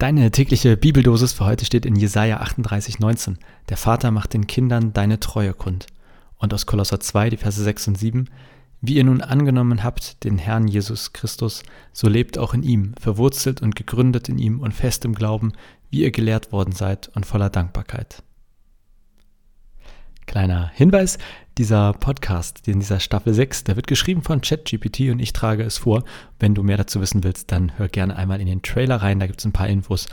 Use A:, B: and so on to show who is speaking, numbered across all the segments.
A: Deine tägliche Bibeldosis für heute steht in Jesaja 38,19. Der Vater macht den Kindern deine Treue kund. Und aus Kolosser 2, die Verse 6 und 7. Wie ihr nun angenommen habt, den Herrn Jesus Christus, so lebt auch in ihm, verwurzelt und gegründet in ihm und fest im Glauben, wie ihr gelehrt worden seid und voller Dankbarkeit. Kleiner Hinweis, dieser Podcast, in dieser Staffel 6, der wird geschrieben von ChatGPT und ich trage es vor. Wenn du mehr dazu wissen willst, dann hör gerne einmal in den Trailer rein, da gibt es ein paar Infos.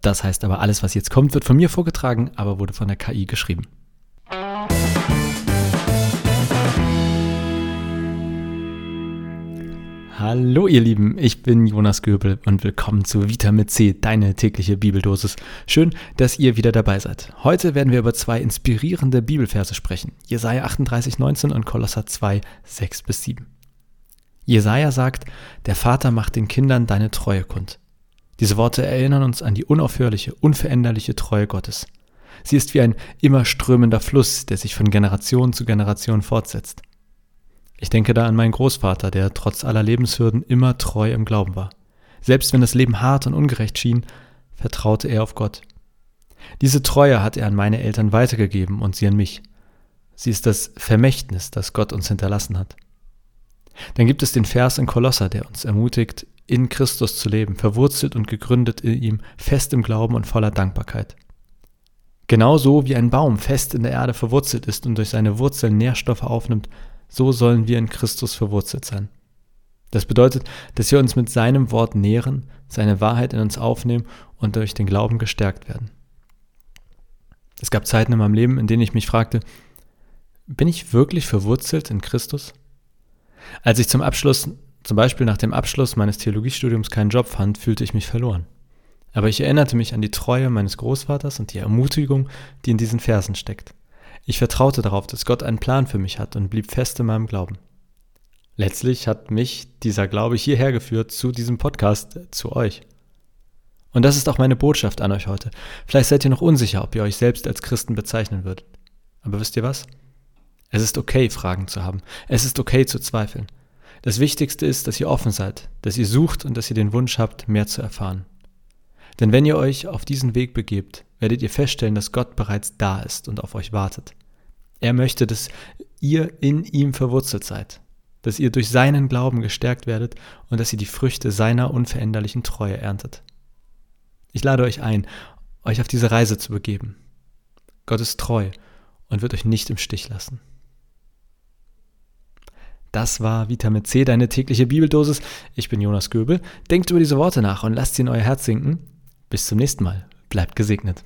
A: Das heißt aber, alles, was jetzt kommt, wird von mir vorgetragen, aber wurde von der KI geschrieben. Hallo ihr Lieben, ich bin Jonas Göbel und willkommen zu Vitamin C, deine tägliche Bibeldosis. Schön, dass ihr wieder dabei seid. Heute werden wir über zwei inspirierende Bibelverse sprechen. Jesaja 38, 19 und Kolosser 2, 6 bis 7. Jesaja sagt, der Vater macht den Kindern deine Treue kund. Diese Worte erinnern uns an die unaufhörliche, unveränderliche Treue Gottes. Sie ist wie ein immer strömender Fluss, der sich von Generation zu Generation fortsetzt. Ich denke da an meinen Großvater, der trotz aller Lebenshürden immer treu im Glauben war. Selbst wenn das Leben hart und ungerecht schien, vertraute er auf Gott. Diese Treue hat er an meine Eltern weitergegeben und sie an mich. Sie ist das Vermächtnis, das Gott uns hinterlassen hat. Dann gibt es den Vers in Kolosser, der uns ermutigt, in Christus zu leben, verwurzelt und gegründet in ihm, fest im Glauben und voller Dankbarkeit. Genauso wie ein Baum fest in der Erde verwurzelt ist und durch seine Wurzeln Nährstoffe aufnimmt, so sollen wir in Christus verwurzelt sein. Das bedeutet, dass wir uns mit seinem Wort nähren, seine Wahrheit in uns aufnehmen und durch den Glauben gestärkt werden. Es gab Zeiten in meinem Leben, in denen ich mich fragte, bin ich wirklich verwurzelt in Christus? Als ich zum Abschluss, zum Beispiel nach dem Abschluss meines Theologiestudiums keinen Job fand, fühlte ich mich verloren. Aber ich erinnerte mich an die Treue meines Großvaters und die Ermutigung, die in diesen Versen steckt. Ich vertraute darauf, dass Gott einen Plan für mich hat und blieb fest in meinem Glauben. Letztlich hat mich dieser Glaube hierher geführt zu diesem Podcast, zu euch. Und das ist auch meine Botschaft an euch heute. Vielleicht seid ihr noch unsicher, ob ihr euch selbst als Christen bezeichnen würdet. Aber wisst ihr was? Es ist okay, Fragen zu haben. Es ist okay zu zweifeln. Das Wichtigste ist, dass ihr offen seid, dass ihr sucht und dass ihr den Wunsch habt, mehr zu erfahren. Denn wenn ihr euch auf diesen Weg begebt, werdet ihr feststellen, dass Gott bereits da ist und auf euch wartet. Er möchte, dass ihr in ihm verwurzelt seid, dass ihr durch seinen Glauben gestärkt werdet und dass ihr die Früchte seiner unveränderlichen Treue erntet. Ich lade euch ein, euch auf diese Reise zu begeben. Gott ist treu und wird euch nicht im Stich lassen. Das war Vitamin C, deine tägliche Bibeldosis. Ich bin Jonas Göbel. Denkt über diese Worte nach und lasst sie in euer Herz sinken. Bis zum nächsten Mal. Bleibt gesegnet.